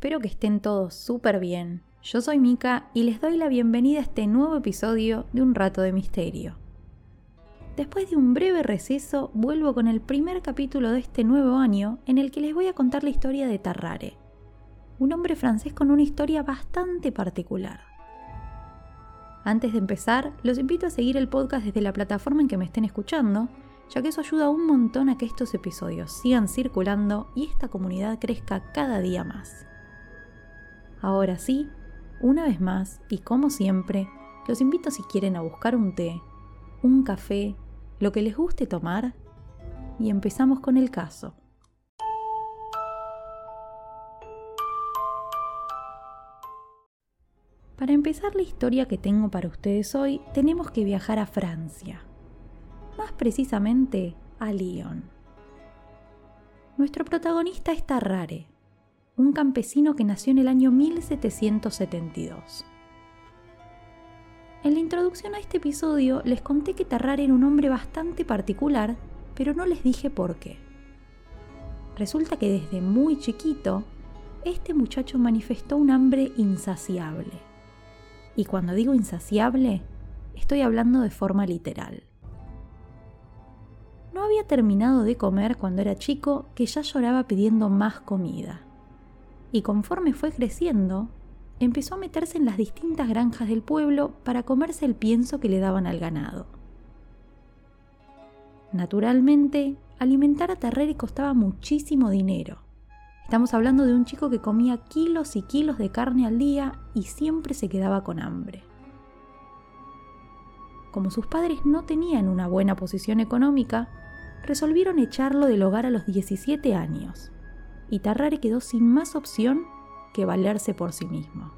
Espero que estén todos súper bien. Yo soy Mika y les doy la bienvenida a este nuevo episodio de Un Rato de Misterio. Después de un breve receso, vuelvo con el primer capítulo de este nuevo año en el que les voy a contar la historia de Tarrare, un hombre francés con una historia bastante particular. Antes de empezar, los invito a seguir el podcast desde la plataforma en que me estén escuchando ya que eso ayuda un montón a que estos episodios sigan circulando y esta comunidad crezca cada día más. Ahora sí, una vez más, y como siempre, los invito si quieren a buscar un té, un café, lo que les guste tomar, y empezamos con el caso. Para empezar la historia que tengo para ustedes hoy, tenemos que viajar a Francia más precisamente a Lyon. Nuestro protagonista es Tarrare, un campesino que nació en el año 1772. En la introducción a este episodio les conté que Tarrare era un hombre bastante particular, pero no les dije por qué. Resulta que desde muy chiquito, este muchacho manifestó un hambre insaciable. Y cuando digo insaciable, estoy hablando de forma literal. No había terminado de comer cuando era chico que ya lloraba pidiendo más comida. Y conforme fue creciendo, empezó a meterse en las distintas granjas del pueblo para comerse el pienso que le daban al ganado. Naturalmente, alimentar a Terreri costaba muchísimo dinero. Estamos hablando de un chico que comía kilos y kilos de carne al día y siempre se quedaba con hambre. Como sus padres no tenían una buena posición económica, resolvieron echarlo del hogar a los 17 años, y Tarrare quedó sin más opción que valerse por sí mismo.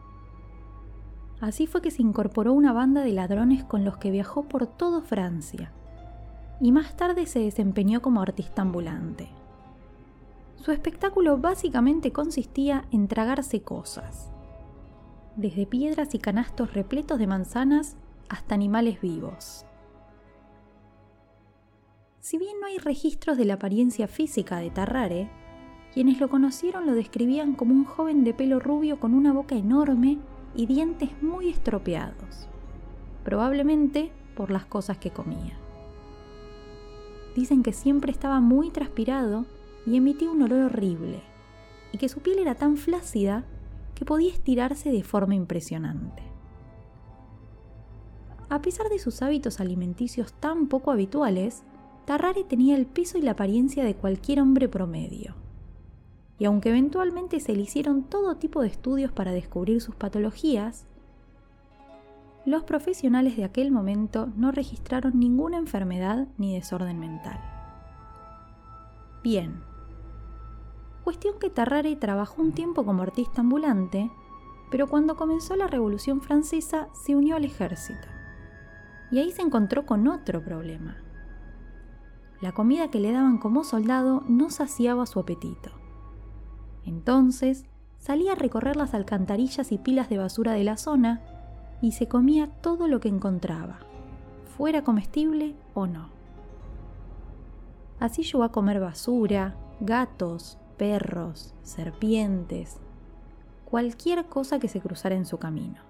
Así fue que se incorporó una banda de ladrones con los que viajó por toda Francia, y más tarde se desempeñó como artista ambulante. Su espectáculo básicamente consistía en tragarse cosas, desde piedras y canastos repletos de manzanas hasta animales vivos. Si bien no hay registros de la apariencia física de Tarrare, quienes lo conocieron lo describían como un joven de pelo rubio con una boca enorme y dientes muy estropeados, probablemente por las cosas que comía. Dicen que siempre estaba muy transpirado y emitía un olor horrible, y que su piel era tan flácida que podía estirarse de forma impresionante. A pesar de sus hábitos alimenticios tan poco habituales, Tarrare tenía el peso y la apariencia de cualquier hombre promedio. Y aunque eventualmente se le hicieron todo tipo de estudios para descubrir sus patologías, los profesionales de aquel momento no registraron ninguna enfermedad ni desorden mental. Bien. Cuestión que Tarrare trabajó un tiempo como artista ambulante, pero cuando comenzó la Revolución Francesa se unió al ejército. Y ahí se encontró con otro problema la comida que le daban como soldado no saciaba su apetito. Entonces salía a recorrer las alcantarillas y pilas de basura de la zona y se comía todo lo que encontraba, fuera comestible o no. Así llegó a comer basura, gatos, perros, serpientes, cualquier cosa que se cruzara en su camino.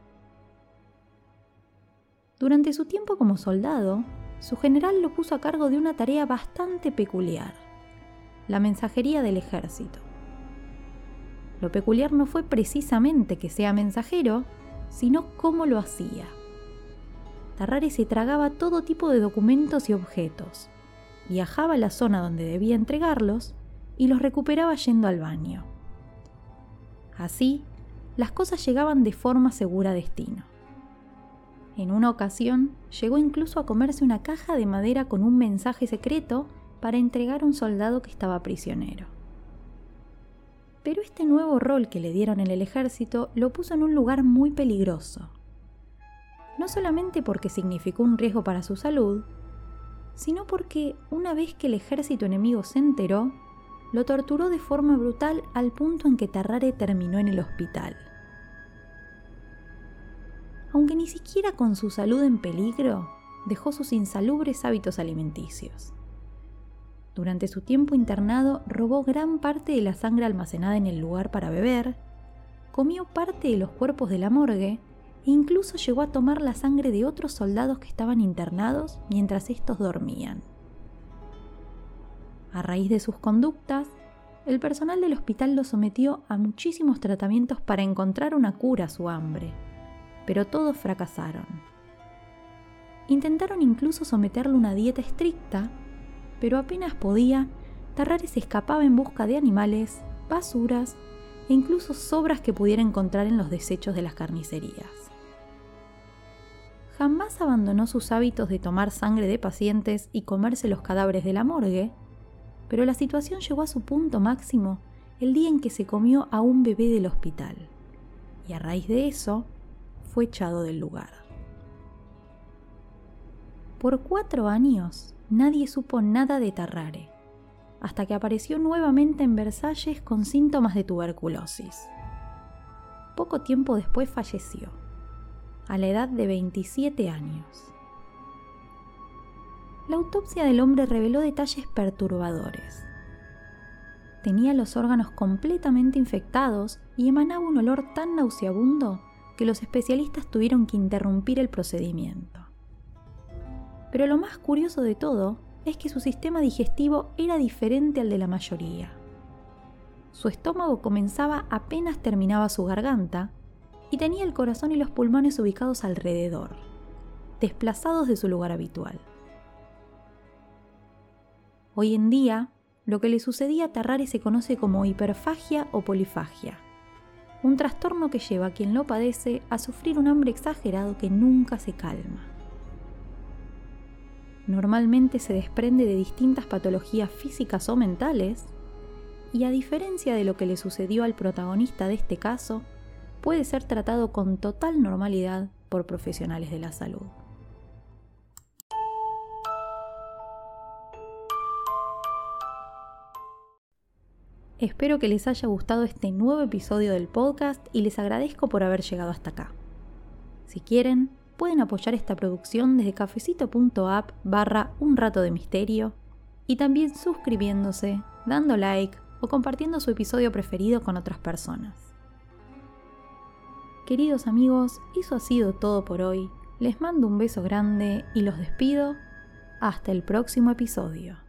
Durante su tiempo como soldado, su general lo puso a cargo de una tarea bastante peculiar, la mensajería del ejército. Lo peculiar no fue precisamente que sea mensajero, sino cómo lo hacía. Tarrare se tragaba todo tipo de documentos y objetos, viajaba a la zona donde debía entregarlos y los recuperaba yendo al baño. Así, las cosas llegaban de forma segura a destino. En una ocasión, llegó incluso a comerse una caja de madera con un mensaje secreto para entregar a un soldado que estaba prisionero. Pero este nuevo rol que le dieron en el ejército lo puso en un lugar muy peligroso. No solamente porque significó un riesgo para su salud, sino porque una vez que el ejército enemigo se enteró, lo torturó de forma brutal al punto en que Tarrare terminó en el hospital. Aunque ni siquiera con su salud en peligro, dejó sus insalubres hábitos alimenticios. Durante su tiempo internado robó gran parte de la sangre almacenada en el lugar para beber, comió parte de los cuerpos de la morgue e incluso llegó a tomar la sangre de otros soldados que estaban internados mientras estos dormían. A raíz de sus conductas, el personal del hospital lo sometió a muchísimos tratamientos para encontrar una cura a su hambre, pero todos fracasaron. Intentaron incluso someterlo a una dieta estricta pero apenas podía, Tarrare se escapaba en busca de animales, basuras e incluso sobras que pudiera encontrar en los desechos de las carnicerías. Jamás abandonó sus hábitos de tomar sangre de pacientes y comerse los cadáveres de la morgue, pero la situación llegó a su punto máximo el día en que se comió a un bebé del hospital, y a raíz de eso fue echado del lugar. Por cuatro años nadie supo nada de Tarrare, hasta que apareció nuevamente en Versalles con síntomas de tuberculosis. Poco tiempo después falleció, a la edad de 27 años. La autopsia del hombre reveló detalles perturbadores. Tenía los órganos completamente infectados y emanaba un olor tan nauseabundo que los especialistas tuvieron que interrumpir el procedimiento. Pero lo más curioso de todo es que su sistema digestivo era diferente al de la mayoría. Su estómago comenzaba apenas terminaba su garganta y tenía el corazón y los pulmones ubicados alrededor, desplazados de su lugar habitual. Hoy en día, lo que le sucedía a Tarrare se conoce como hiperfagia o polifagia, un trastorno que lleva a quien lo padece a sufrir un hambre exagerado que nunca se calma normalmente se desprende de distintas patologías físicas o mentales, y a diferencia de lo que le sucedió al protagonista de este caso, puede ser tratado con total normalidad por profesionales de la salud. Espero que les haya gustado este nuevo episodio del podcast y les agradezco por haber llegado hasta acá. Si quieren, pueden apoyar esta producción desde cafecito.app barra un rato de misterio y también suscribiéndose, dando like o compartiendo su episodio preferido con otras personas. Queridos amigos, eso ha sido todo por hoy. Les mando un beso grande y los despido. Hasta el próximo episodio.